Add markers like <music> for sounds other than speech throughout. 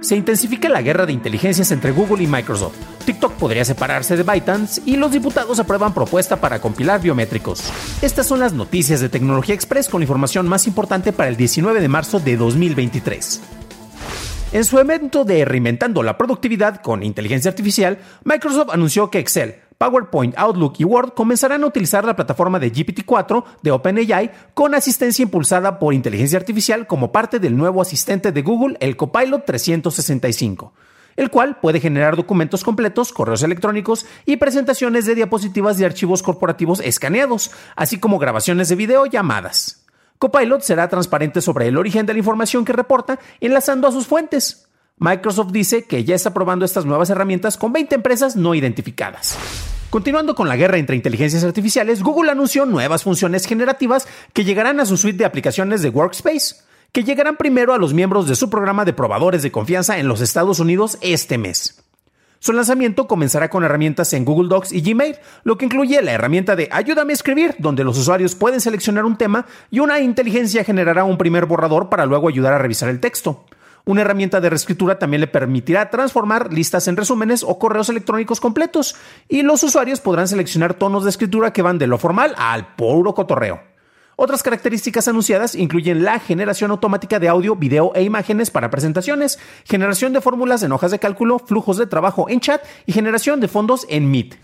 Se intensifica la guerra de inteligencias entre Google y Microsoft. TikTok podría separarse de ByteDance y los diputados aprueban propuesta para compilar biométricos. Estas son las noticias de Tecnología Express con información más importante para el 19 de marzo de 2023. En su evento de Reinventando la Productividad con Inteligencia Artificial, Microsoft anunció que Excel, PowerPoint, Outlook y Word comenzarán a utilizar la plataforma de GPT-4 de OpenAI con asistencia impulsada por inteligencia artificial como parte del nuevo asistente de Google, el Copilot 365 el cual puede generar documentos completos, correos electrónicos y presentaciones de diapositivas de archivos corporativos escaneados, así como grabaciones de video llamadas. Copilot será transparente sobre el origen de la información que reporta, enlazando a sus fuentes. Microsoft dice que ya está probando estas nuevas herramientas con 20 empresas no identificadas. Continuando con la guerra entre inteligencias artificiales, Google anunció nuevas funciones generativas que llegarán a su suite de aplicaciones de Workspace, que llegarán primero a los miembros de su programa de probadores de confianza en los Estados Unidos este mes. Su lanzamiento comenzará con herramientas en Google Docs y Gmail, lo que incluye la herramienta de Ayúdame a escribir, donde los usuarios pueden seleccionar un tema y una inteligencia generará un primer borrador para luego ayudar a revisar el texto. Una herramienta de reescritura también le permitirá transformar listas en resúmenes o correos electrónicos completos, y los usuarios podrán seleccionar tonos de escritura que van de lo formal al puro cotorreo. Otras características anunciadas incluyen la generación automática de audio, video e imágenes para presentaciones, generación de fórmulas en hojas de cálculo, flujos de trabajo en chat y generación de fondos en Meet.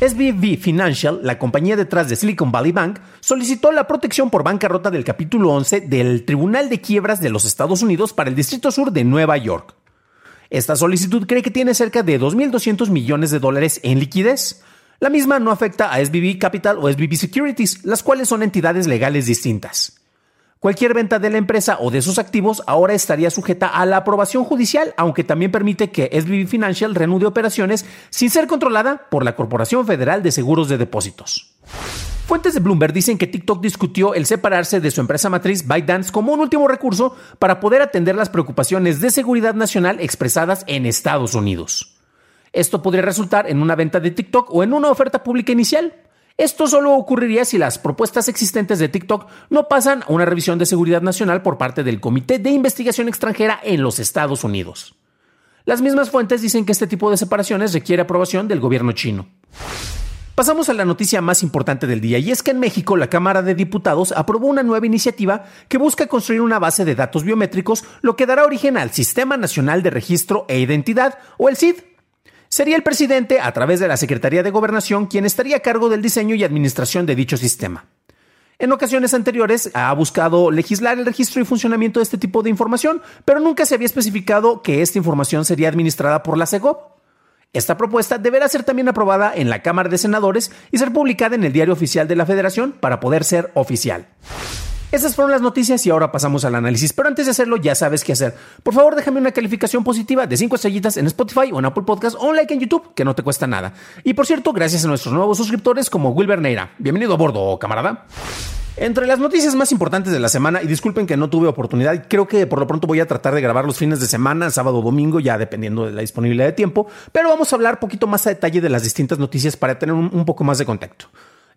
SBV Financial, la compañía detrás de Silicon Valley Bank, solicitó la protección por bancarrota del capítulo 11 del Tribunal de Quiebras de los Estados Unidos para el Distrito Sur de Nueva York. Esta solicitud cree que tiene cerca de 2.200 millones de dólares en liquidez. La misma no afecta a SBB Capital o SBB Securities, las cuales son entidades legales distintas. Cualquier venta de la empresa o de sus activos ahora estaría sujeta a la aprobación judicial, aunque también permite que SBB Financial reanude operaciones sin ser controlada por la Corporación Federal de Seguros de Depósitos. Fuentes de Bloomberg dicen que TikTok discutió el separarse de su empresa matriz ByteDance como un último recurso para poder atender las preocupaciones de seguridad nacional expresadas en Estados Unidos. Esto podría resultar en una venta de TikTok o en una oferta pública inicial. Esto solo ocurriría si las propuestas existentes de TikTok no pasan a una revisión de seguridad nacional por parte del Comité de Investigación Extranjera en los Estados Unidos. Las mismas fuentes dicen que este tipo de separaciones requiere aprobación del gobierno chino. Pasamos a la noticia más importante del día y es que en México la Cámara de Diputados aprobó una nueva iniciativa que busca construir una base de datos biométricos, lo que dará origen al Sistema Nacional de Registro e Identidad, o el CID. Sería el presidente, a través de la Secretaría de Gobernación, quien estaría a cargo del diseño y administración de dicho sistema. En ocasiones anteriores ha buscado legislar el registro y funcionamiento de este tipo de información, pero nunca se había especificado que esta información sería administrada por la CEGOP. Esta propuesta deberá ser también aprobada en la Cámara de Senadores y ser publicada en el Diario Oficial de la Federación para poder ser oficial. Esas fueron las noticias y ahora pasamos al análisis. Pero antes de hacerlo, ya sabes qué hacer. Por favor, déjame una calificación positiva de 5 estrellitas en Spotify o en Apple Podcast o un like en YouTube, que no te cuesta nada. Y por cierto, gracias a nuestros nuevos suscriptores como Wilber Neira. Bienvenido a bordo, camarada. Entre las noticias más importantes de la semana, y disculpen que no tuve oportunidad, creo que por lo pronto voy a tratar de grabar los fines de semana, sábado o domingo, ya dependiendo de la disponibilidad de tiempo, pero vamos a hablar poquito más a detalle de las distintas noticias para tener un, un poco más de contacto.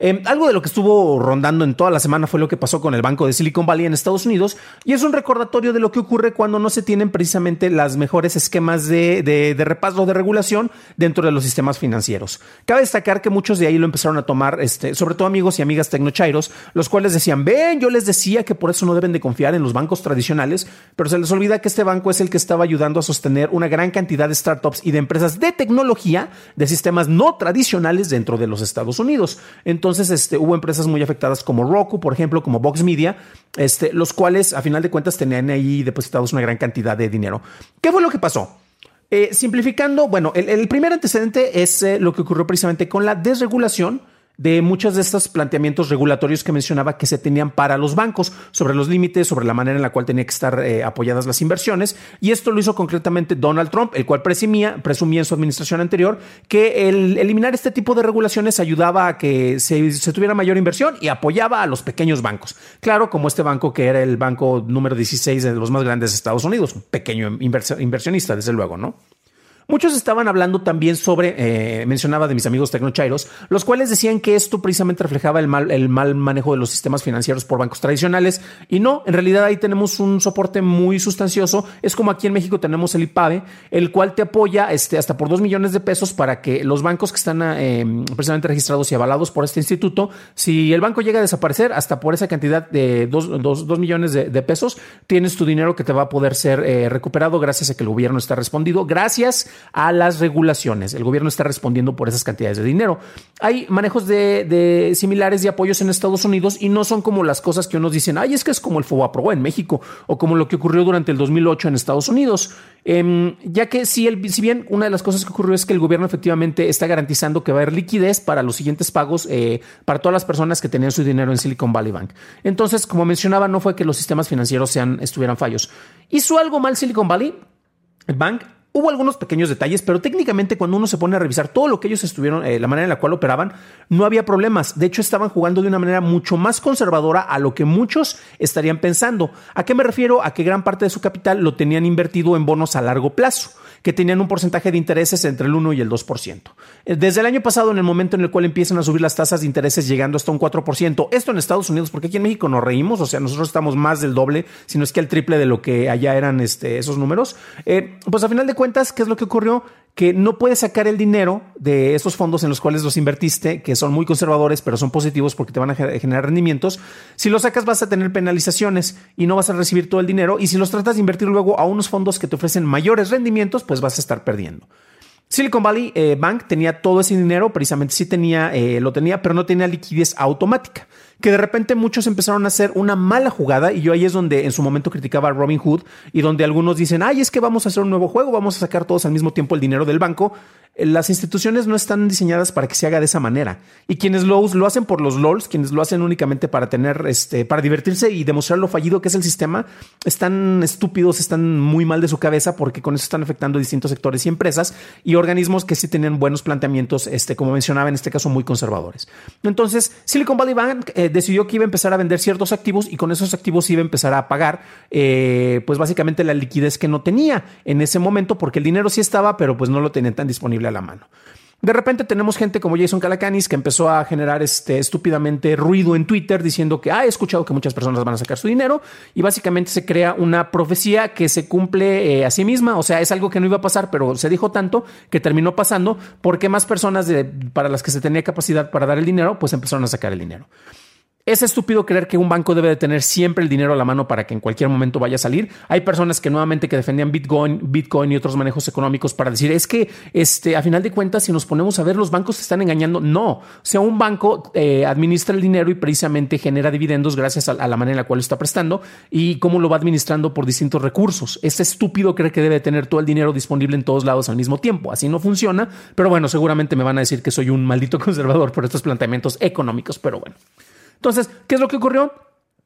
Eh, algo de lo que estuvo rondando en toda la semana fue lo que pasó con el banco de Silicon Valley en Estados Unidos y es un recordatorio de lo que ocurre cuando no se tienen precisamente las mejores esquemas de, de, de repaso de regulación dentro de los sistemas financieros. Cabe destacar que muchos de ahí lo empezaron a tomar, este, sobre todo amigos y amigas tecnochairos, los cuales decían, ven, yo les decía que por eso no deben de confiar en los bancos tradicionales, pero se les olvida que este banco es el que estaba ayudando a sostener una gran cantidad de startups y de empresas de tecnología de sistemas no tradicionales dentro de los Estados Unidos. Entonces, Entonces, este, hubo empresas muy afectadas como Roku, por ejemplo, como Vox Media, este, los cuales a final de cuentas tenían ahí depositados una gran cantidad de dinero. ¿Qué fue lo que pasó? Eh, simplificando, bueno, el, primer antecedente es eh, lo que ocurrió precisamente con la desregulación de muchos de estos planteamientos regulatorios que mencionaba que se tenían para los bancos sobre los límites, sobre la manera en la cual tenía que estar eh, apoyadas las inversiones. Y esto lo hizo concretamente Donald Trump, el cual presumía, presumía en su administración anterior que el eliminar este tipo de regulaciones ayudaba a que se, tuviera mayor inversión y apoyaba a los pequeños bancos. Claro, como este banco que era el banco número 16 de los más grandes de Estados Unidos, un pequeño inversionista, desde luego, ¿no? Muchos estaban hablando también sobre, eh, mencionaba de mis amigos tecnochairos, los cuales decían que esto precisamente reflejaba el mal, el mal manejo de los sistemas financieros por bancos tradicionales. Y no, en realidad ahí tenemos un soporte muy sustancioso. Es como aquí en México tenemos el IPAVE, el cual te apoya este, hasta por dos millones de pesos para que los bancos que están eh, precisamente registrados y avalados por este instituto, si el banco llega a desaparecer, hasta por esa cantidad de dos, millones de, pesos, tienes tu dinero que te va a poder ser eh, recuperado gracias a que el gobierno está respondido. Gracias a las regulaciones. El gobierno está respondiendo por esas cantidades de dinero. Hay manejos de, similares de apoyos en Estados Unidos y no son como las cosas que unos dicen, ay, es que es como el FOBAPRO en México o como lo que ocurrió durante el 2008 en Estados Unidos. Em, ya que si, el, si bien una de las cosas que ocurrió es que el gobierno efectivamente está garantizando que va a haber liquidez para los siguientes pagos eh, para todas las personas que tenían su dinero en Silicon Valley Bank. Entonces, como mencionaba, no fue que los sistemas financieros sean, estuvieran fallos. ¿Hizo algo mal Silicon Valley Bank? Hubo algunos pequeños detalles, pero técnicamente cuando uno se pone a revisar todo lo que ellos estuvieron, eh, la manera en la cual operaban, no había problemas. De hecho, estaban jugando de una manera mucho más conservadora a lo que muchos estarían pensando. ¿A qué me refiero? A que gran parte de su capital lo tenían invertido en bonos a largo plazo que tenían un porcentaje de intereses entre el 1 y el 2%. Eh, desde el año pasado, en el momento en el cual empiezan a subir las tasas de intereses llegando hasta un 4%, esto en Estados Unidos, porque aquí en México nos reímos, o sea, nosotros estamos más del doble, si no es que el triple de lo que allá eran este, esos números, eh, pues a final de cuentas, ¿qué es lo que ocurrió? que no puedes sacar el dinero de esos fondos en los cuales los invertiste, que son muy conservadores, pero son positivos porque te van a generar rendimientos. Si los sacas vas a tener penalizaciones y no vas a recibir todo el dinero. Y si los tratas de invertir luego a unos fondos que te ofrecen mayores rendimientos, pues vas a estar perdiendo. Silicon Valley eh, Bank tenía todo ese dinero, precisamente sí tenía, eh, lo tenía, pero no tenía liquidez automática que de repente muchos empezaron a hacer una mala jugada y yo ahí es donde en su momento criticaba a Robin Hood y donde algunos dicen, ay, es que vamos a hacer un nuevo juego, vamos a sacar todos al mismo tiempo el dinero del banco las instituciones no están diseñadas para que se haga de esa manera. Y quienes lo, lo hacen por los LOLs, quienes lo hacen únicamente para tener, este, para divertirse y demostrar lo fallido que es el sistema, están estúpidos, están muy mal de su cabeza porque con eso están afectando distintos sectores y empresas y organismos que sí tienen buenos planteamientos, este, como mencionaba en este caso, muy conservadores. Entonces, Silicon Valley Bank eh, decidió que iba a empezar a vender ciertos activos y con esos activos iba a empezar a pagar, eh, pues básicamente la liquidez que no tenía en ese momento porque el dinero sí estaba, pero pues no lo tenían tan disponible la mano. De repente tenemos gente como Jason Calacanis que empezó a generar este estúpidamente ruido en Twitter diciendo que ha escuchado que muchas personas van a sacar su dinero y básicamente se crea una profecía que se cumple eh, a sí misma, o sea, es algo que no iba a pasar, pero se dijo tanto que terminó pasando porque más personas para las que se tenía capacidad para dar el dinero, pues empezaron a sacar el dinero. Es estúpido creer que un banco debe de tener siempre el dinero a la mano para que en cualquier momento vaya a salir. Hay personas que nuevamente que defendían Bitcoin, Bitcoin y otros manejos económicos para decir es que este, a final de cuentas, si nos ponemos a ver, los bancos se están engañando. No, o sea, un banco eh, administra el dinero y precisamente genera dividendos gracias a, la manera en la cual lo está prestando y cómo lo va administrando por distintos recursos. Es estúpido creer que debe tener todo el dinero disponible en todos lados al mismo tiempo. Así no funciona, pero bueno, seguramente me van a decir que soy un maldito <laughs> conservador por estos planteamientos económicos, pero bueno. Entonces, ¿qué es lo que ocurrió?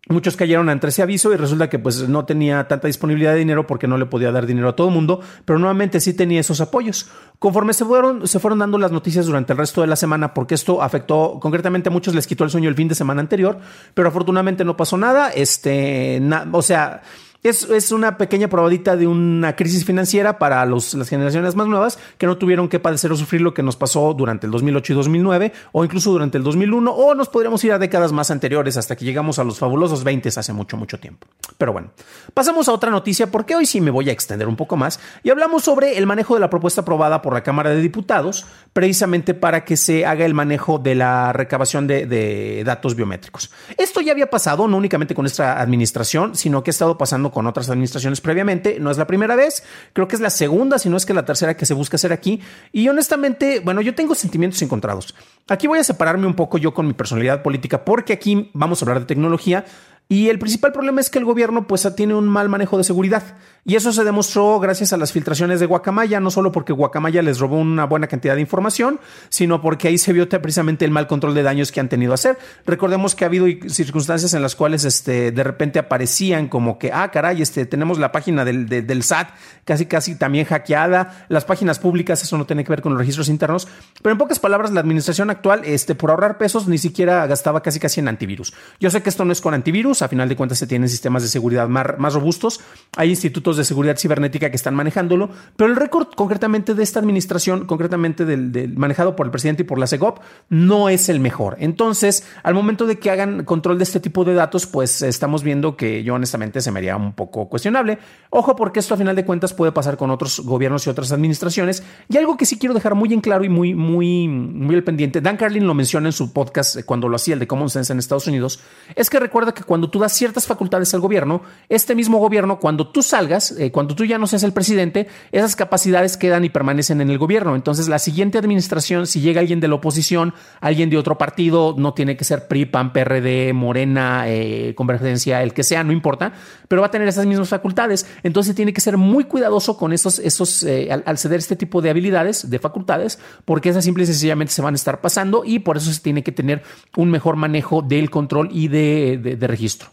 Muchos cayeron ante ese aviso y resulta que pues no tenía tanta disponibilidad de dinero porque no le podía dar dinero a todo el mundo, pero nuevamente sí tenía esos apoyos. Conforme se fueron, se fueron dando las noticias durante el resto de la semana, porque esto afectó concretamente a muchos, les quitó el sueño el fin de semana anterior, pero afortunadamente no pasó nada. Este, o sea, es, una pequeña probadita de una crisis financiera para las generaciones más nuevas que no tuvieron que padecer o sufrir lo que nos pasó durante el 2008 y 2009 o incluso durante el 2001 o nos podríamos ir a décadas más anteriores hasta que llegamos a los fabulosos 20 hace mucho, mucho tiempo. Pero bueno, pasamos a otra noticia porque hoy sí me voy a extender un poco más y hablamos sobre el manejo de la propuesta aprobada por la Cámara de Diputados precisamente para que se haga el manejo de la recabación de, de datos biométricos. Esto ya había pasado no únicamente con esta administración, sino que ha estado pasando con otras administraciones previamente. No es la primera vez, creo que es la segunda, si no es que la tercera que se busca hacer aquí. Y honestamente, bueno, yo tengo sentimientos encontrados. Aquí voy a separarme un poco yo con mi personalidad política porque aquí vamos a hablar de tecnología y el principal problema es que el gobierno pues tiene un mal manejo de seguridad. Y eso se demostró gracias a las filtraciones de Guacamaya, no solo porque Guacamaya les robó una buena cantidad de información, sino porque ahí se vio precisamente el mal control de daños que han tenido a hacer. Recordemos que ha habido circunstancias en las cuales este, de repente aparecían como que, ah, caray, este, tenemos la página del, del SAT casi casi también hackeada, las páginas públicas, eso no tiene que ver con los registros internos, pero en pocas palabras, la administración actual, este, por ahorrar pesos, ni siquiera gastaba casi casi en antivirus. Yo sé que esto no es con antivirus, a final de cuentas se tienen sistemas de seguridad más, más robustos, hay institutos de seguridad cibernética que están manejándolo, pero el récord concretamente de esta administración, concretamente del, manejado por el presidente y por la SEGOP, no es el mejor. Entonces, al momento de que hagan control de este tipo de datos, pues estamos viendo que yo honestamente se me haría un poco cuestionable. Ojo, porque esto a final de cuentas puede pasar con otros gobiernos y otras administraciones. Y algo que sí quiero dejar muy en claro y muy, muy, muy al pendiente, Dan Carlin lo menciona en su podcast cuando lo hacía, el de Common Sense en Estados Unidos, es que recuerda que cuando tú das ciertas facultades al gobierno, este mismo gobierno, cuando tú salgas, eh, cuando tú ya no seas el presidente, esas capacidades quedan y permanecen en el gobierno. Entonces, la siguiente administración, si llega alguien de la oposición, alguien de otro partido, no tiene que ser PRI, PAN, PRD, Morena, eh, Convergencia, el que sea, no importa, pero va a tener esas mismas facultades. Entonces, tiene que ser muy cuidadoso con esos, esos eh, al, ceder este tipo de habilidades, de facultades, porque esas simple y sencillamente se van a estar pasando y por eso se tiene que tener un mejor manejo del control y de registro.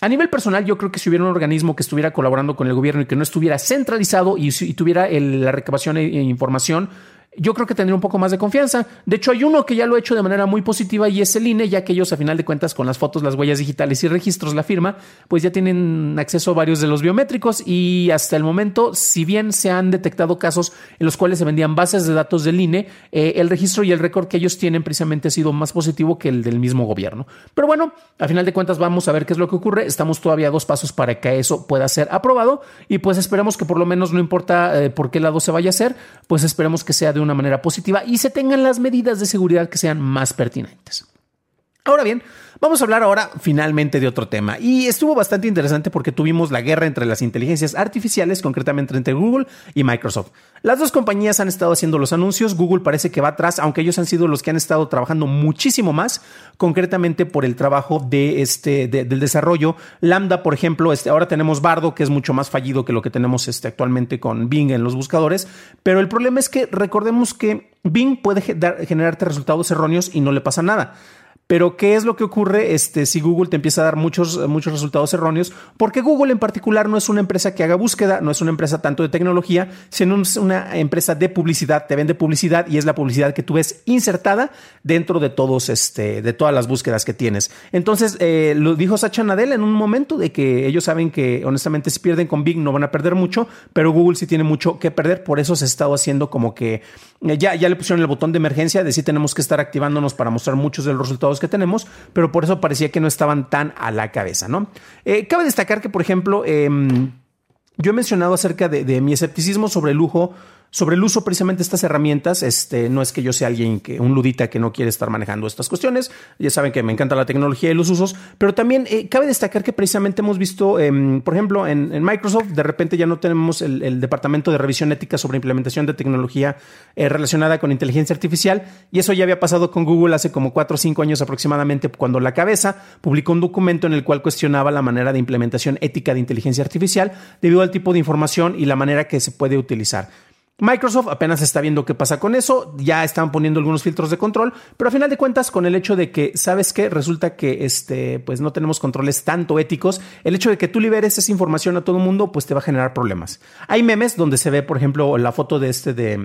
A nivel personal, yo creo que si hubiera un organismo que estuviera colaborando con el gobierno y que no estuviera centralizado y, tuviera la recabación e, e información, yo creo que tendría un poco más de confianza. De hecho, hay uno que ya lo ha hecho de manera muy positiva y es el INE, ya que ellos, a final de cuentas, con las fotos, las huellas digitales y registros, la firma, pues ya tienen acceso a varios de los biométricos y hasta el momento, si bien se han detectado casos en los cuales se vendían bases de datos del INE, eh, el registro y el récord que ellos tienen precisamente ha sido más positivo que el del mismo gobierno. Pero bueno, a final de cuentas, vamos a ver qué es lo que ocurre. Estamos todavía a dos pasos para que eso pueda ser aprobado y pues esperemos que por lo menos no importa eh, por qué lado se vaya a hacer, pues esperemos que sea de una manera positiva y se tengan las medidas de seguridad que sean más pertinentes. Ahora bien, vamos a hablar ahora finalmente de otro tema y estuvo bastante interesante porque tuvimos la guerra entre las inteligencias artificiales, concretamente entre Google y Microsoft. Las dos compañías han estado haciendo los anuncios, Google parece que va atrás, aunque ellos han sido los que han estado trabajando muchísimo más, concretamente por el trabajo de este, del desarrollo. Lambda, por ejemplo, este, ahora tenemos Bardo, que es mucho más fallido que lo que tenemos este, actualmente con Bing en los buscadores, pero el problema es que recordemos que Bing puede generarte resultados erróneos y no le pasa nada. Pero, ¿qué es lo que ocurre este, si Google te empieza a dar muchos, muchos resultados erróneos? Porque Google en particular no es una empresa que haga búsqueda, no es una empresa tanto de tecnología, sino una empresa de publicidad, te vende publicidad y es la publicidad que tú ves insertada dentro de todos, este, de todas las búsquedas que tienes. Entonces, eh, lo dijo Sacha Nadella en un momento de que ellos saben que honestamente si pierden con Bing no van a perder mucho, pero Google sí tiene mucho que perder, por eso se ha estado haciendo como que eh, ya, ya le pusieron el botón de emergencia de si tenemos que estar activándonos para mostrar muchos de los resultados que tenemos, pero por eso parecía que no estaban tan a la cabeza, ¿no? Eh, cabe destacar que, por ejemplo, em, yo he mencionado acerca de, de mi escepticismo sobre el lujo sobre el uso precisamente de estas herramientas, este, no es que yo sea alguien que, un ludita que no quiere estar manejando estas cuestiones, ya saben que me encanta la tecnología y los usos, pero también eh, cabe destacar que precisamente hemos visto, em, por ejemplo, en, Microsoft, de repente ya no tenemos el, departamento de revisión ética sobre implementación de tecnología eh, relacionada con inteligencia artificial, y eso ya había pasado con Google hace como cuatro o cinco años aproximadamente, cuando la cabeza publicó un documento en el cual cuestionaba la manera de implementación ética de inteligencia artificial debido al tipo de información y la manera que se puede utilizar. Microsoft apenas está viendo qué pasa con eso, ya están poniendo algunos filtros de control, pero a final de cuentas con el hecho de que, ¿sabes qué? Resulta que este, pues no tenemos controles tanto éticos, el hecho de que tú liberes esa información a todo el mundo, pues te va a generar problemas. Hay memes donde se ve, por ejemplo, la foto de este de,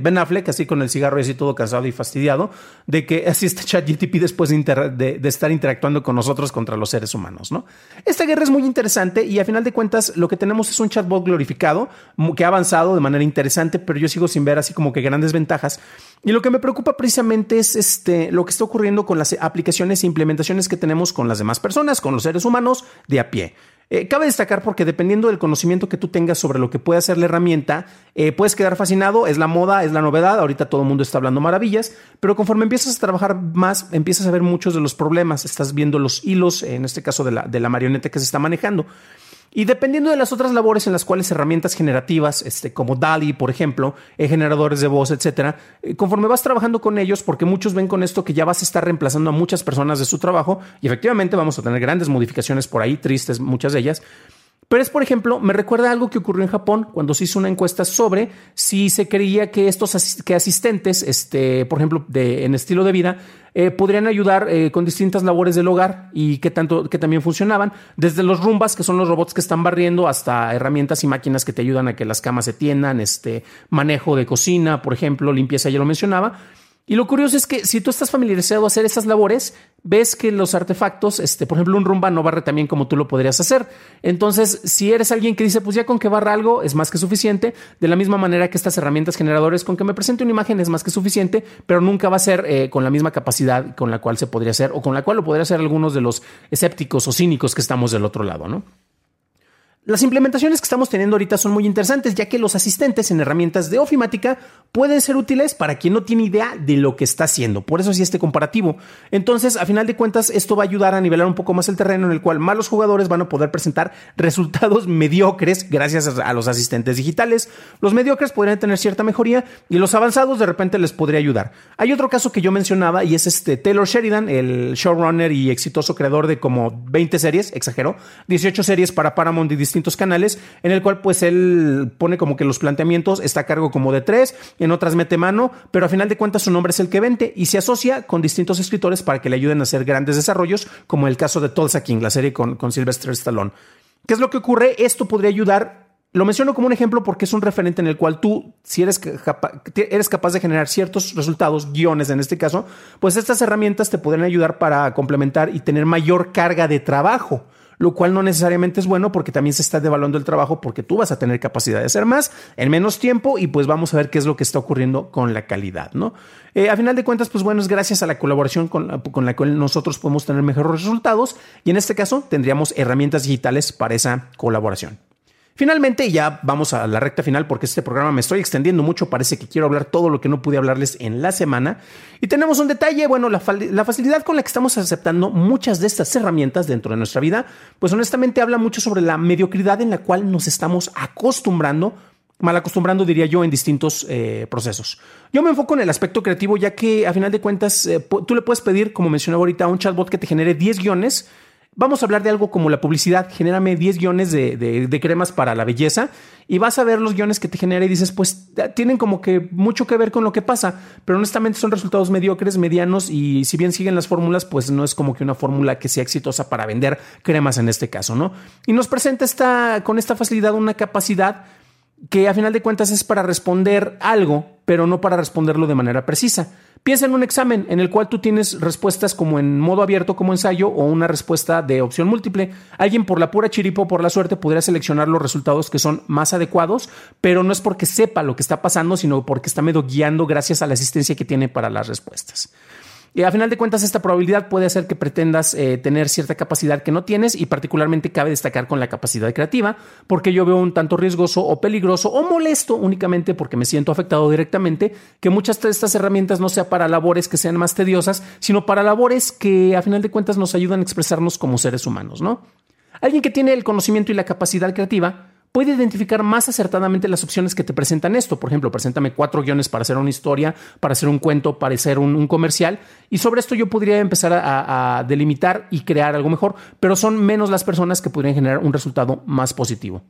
Ben Affleck, así con el cigarro y así todo cansado y fastidiado, de que así está ChatGTP después de, de, estar interactuando con nosotros contra los seres humanos, ¿no? Esta guerra es muy interesante y a final de cuentas lo que tenemos es un chatbot glorificado que ha avanzado de manera interesante pero yo sigo sin ver así como que grandes ventajas. Y lo que me preocupa precisamente es este, lo que está ocurriendo con las aplicaciones e implementaciones que tenemos con las demás personas, con los seres humanos de a pie. Eh, cabe destacar porque dependiendo del conocimiento que tú tengas sobre lo que puede hacer la herramienta, eh, puedes quedar fascinado, es la moda, es la novedad, ahorita todo el mundo está hablando maravillas, pero conforme empiezas a trabajar más, empiezas a ver muchos de los problemas, estás viendo los hilos, en este caso de la, de la marioneta que se está manejando. Y dependiendo de las otras labores en las cuales herramientas generativas, este, como DALI, por ejemplo, eh, generadores de voz, etcétera, eh, conforme vas trabajando con ellos, porque muchos ven con esto que ya vas a estar reemplazando a muchas personas de su trabajo, y efectivamente vamos a tener grandes modificaciones por ahí, tristes, muchas de ellas, pero es, por ejemplo, me recuerda algo que ocurrió en Japón cuando se hizo una encuesta sobre si se creía que estos que asistentes, este, por ejemplo, de, en estilo de vida, eh, podrían ayudar eh, con distintas labores del hogar y que tanto que también funcionaban, desde los rumbas, que son los robots que están barriendo, hasta herramientas y máquinas que te ayudan a que las camas se tiendan, este manejo de cocina, por ejemplo, limpieza, ya lo mencionaba. Y lo curioso es que si tú estás familiarizado a hacer esas labores, ves que los artefactos, este, por ejemplo, un rumba no barre también como tú lo podrías hacer. Entonces, si eres alguien que dice, pues ya con que barra algo es más que suficiente, de la misma manera que estas herramientas generadores, con que me presente una imagen es más que suficiente, pero nunca va a ser eh, con la misma capacidad con la cual se podría hacer o con la cual lo podría hacer algunos de los escépticos o cínicos que estamos del otro lado, ¿no? Las implementaciones que estamos teniendo ahorita son muy interesantes, ya que los asistentes en herramientas de ofimática pueden ser útiles para quien no tiene idea de lo que está haciendo. Por eso sí este comparativo. Entonces, a final de cuentas, esto va a ayudar a nivelar un poco más el terreno en el cual malos jugadores van a poder presentar resultados <laughs> mediocres gracias a los asistentes digitales. Los mediocres podrían tener cierta mejoría y los avanzados de repente les podría ayudar. Hay otro caso que yo mencionaba y es este Taylor Sheridan, el showrunner y exitoso creador de como 20 series, exagero, 18 series para Paramount y distintos canales, en el cual pues él pone como que los planteamientos, está a cargo como de tres, en otras mete mano, pero a final de cuentas su nombre es el que vende y se asocia con distintos escritores para que le ayuden a hacer grandes desarrollos, como el caso de Tulsa King, la serie con, con Sylvester Stallone. ¿Qué es lo que ocurre? Esto podría ayudar lo menciono como un ejemplo porque es un referente en el cual tú, si eres, eres capaz de generar ciertos resultados, guiones en este caso, pues estas herramientas te podrían ayudar para complementar y tener mayor carga de trabajo lo cual no necesariamente es bueno porque también se está devaluando el trabajo porque tú vas a tener capacidad de hacer más en menos tiempo y pues vamos a ver qué es lo que está ocurriendo con la calidad, ¿no? Eh, a final de cuentas, pues bueno, es gracias a la colaboración con la, con la cual nosotros podemos tener mejores resultados y en este caso tendríamos herramientas digitales para esa colaboración. Finalmente, ya vamos a la recta final porque este programa me estoy extendiendo mucho, parece que quiero hablar todo lo que no pude hablarles en la semana. Y tenemos un detalle, bueno, la, facilidad con la que estamos aceptando muchas de estas herramientas dentro de nuestra vida, pues honestamente habla mucho sobre la mediocridad en la cual nos estamos acostumbrando mal acostumbrando, diría yo, en distintos eh, procesos. Yo me enfoco en el aspecto creativo, ya que a final de cuentas eh, tú le puedes pedir, como mencionaba ahorita, a un chatbot que te genere 10 guiones Vamos a hablar de algo como la publicidad. Genérame 10 guiones de, cremas para la belleza y vas a ver los guiones que te genera y dices, pues tienen como que mucho que ver con lo que pasa, pero honestamente son resultados mediocres, medianos y si bien siguen las fórmulas, pues no es como que una fórmula que sea exitosa para vender cremas en este caso, ¿no? Y nos presenta esta, con esta facilidad una capacidad que a final de cuentas es para responder algo, pero no para responderlo de manera precisa. Piensa en un examen en el cual tú tienes respuestas como en modo abierto como ensayo o una respuesta de opción múltiple. Alguien por la pura chiripo, por la suerte, podría seleccionar los resultados que son más adecuados, pero no es porque sepa lo que está pasando, sino porque está medio guiando gracias a la asistencia que tiene para las respuestas. Y a final de cuentas, esta probabilidad puede hacer que pretendas eh, tener cierta capacidad que no tienes y particularmente cabe destacar con la capacidad creativa, porque yo veo un tanto riesgoso o peligroso o molesto únicamente porque me siento afectado directamente, que muchas de estas herramientas no sean para labores que sean más tediosas, sino para labores que a final de cuentas nos ayudan a expresarnos como seres humanos, ¿no? Alguien que tiene el conocimiento y la capacidad creativa puede identificar más acertadamente las opciones que te presentan esto. Por ejemplo, preséntame cuatro guiones para hacer una historia, para hacer un cuento, para hacer un, comercial. Y sobre esto yo podría empezar a, delimitar y crear algo mejor, pero son menos las personas que podrían generar un resultado más positivo.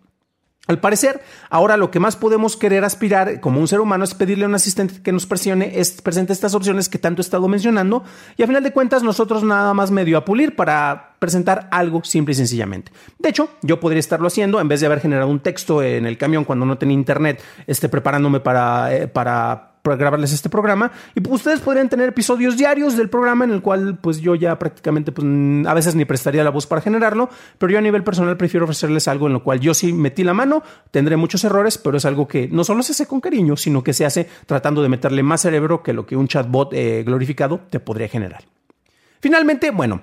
Al parecer, ahora lo que más podemos querer aspirar como un ser humano es pedirle a un asistente que nos presione, es, presente estas opciones que tanto he estado mencionando y a final de cuentas nosotros nada más medio a pulir para presentar algo simple y sencillamente. De hecho, yo podría estarlo haciendo en vez de haber generado un texto en el camión cuando no tenía internet, esté preparándome para, eh, para grabarles este programa y pues, ustedes podrían tener episodios diarios del programa en el cual pues yo ya prácticamente pues a veces ni prestaría la voz para generarlo, pero yo a nivel personal prefiero ofrecerles algo en lo cual yo sí metí la mano, tendré muchos errores, pero es algo que no solo se hace con cariño, sino que se hace tratando de meterle más cerebro que lo que un chatbot eh, glorificado te podría generar. Finalmente, bueno,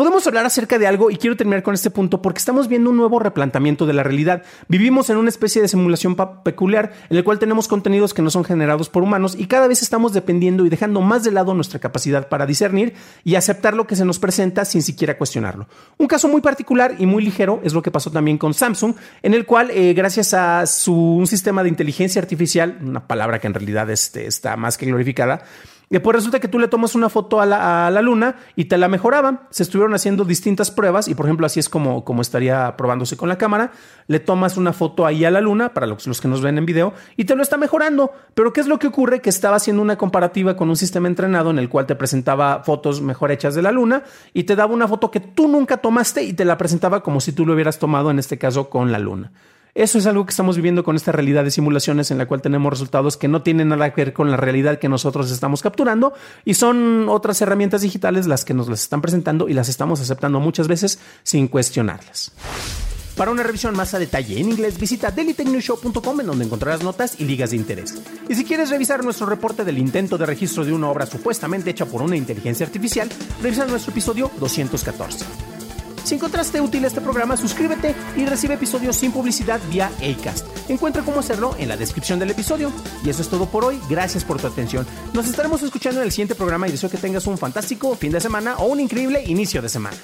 Podemos hablar acerca de algo y quiero terminar con este punto porque estamos viendo un nuevo replanteamiento de la realidad. Vivimos en una especie de simulación peculiar en el cual tenemos contenidos que no son generados por humanos y cada vez estamos dependiendo y dejando más de lado nuestra capacidad para discernir y aceptar lo que se nos presenta sin siquiera cuestionarlo. Un caso muy particular y muy ligero es lo que pasó también con Samsung, en el cual eh, gracias a su, un sistema de inteligencia artificial, una palabra que en realidad este, está más que glorificada, Después resulta que tú le tomas una foto a la, luna y te la mejoraban. Se estuvieron haciendo distintas pruebas y, por ejemplo, así es como, como estaría probándose con la cámara. Le tomas una foto ahí a la luna, para los, los, que nos ven en video, y te lo está mejorando. Pero ¿qué es lo que ocurre? Que estaba haciendo una comparativa con un sistema entrenado en el cual te presentaba fotos mejor hechas de la luna y te daba una foto que tú nunca tomaste y te la presentaba como si tú lo hubieras tomado, en este caso, con la luna. Eso es algo que estamos viviendo con esta realidad de simulaciones en la cual tenemos resultados que no tienen nada que ver con la realidad que nosotros estamos capturando y son otras herramientas digitales las que nos las están presentando y las estamos aceptando muchas veces sin cuestionarlas. Para una revisión más a detalle en inglés, visita dailytechnewshow.com en donde encontrarás notas y ligas de interés. Y si quieres revisar nuestro reporte del intento de registro de una obra supuestamente hecha por una inteligencia artificial, revisa nuestro episodio 214. Si encontraste útil este programa, suscríbete y recibe episodios sin publicidad vía Acast. Encuentra cómo hacerlo en la descripción del episodio. Y eso es todo por hoy. Gracias por tu atención. Nos estaremos escuchando en el siguiente programa y deseo que tengas un fantástico fin de semana o un increíble inicio de semana.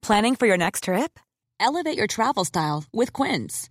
Planning for your next trip? Elevate your travel style with Quince.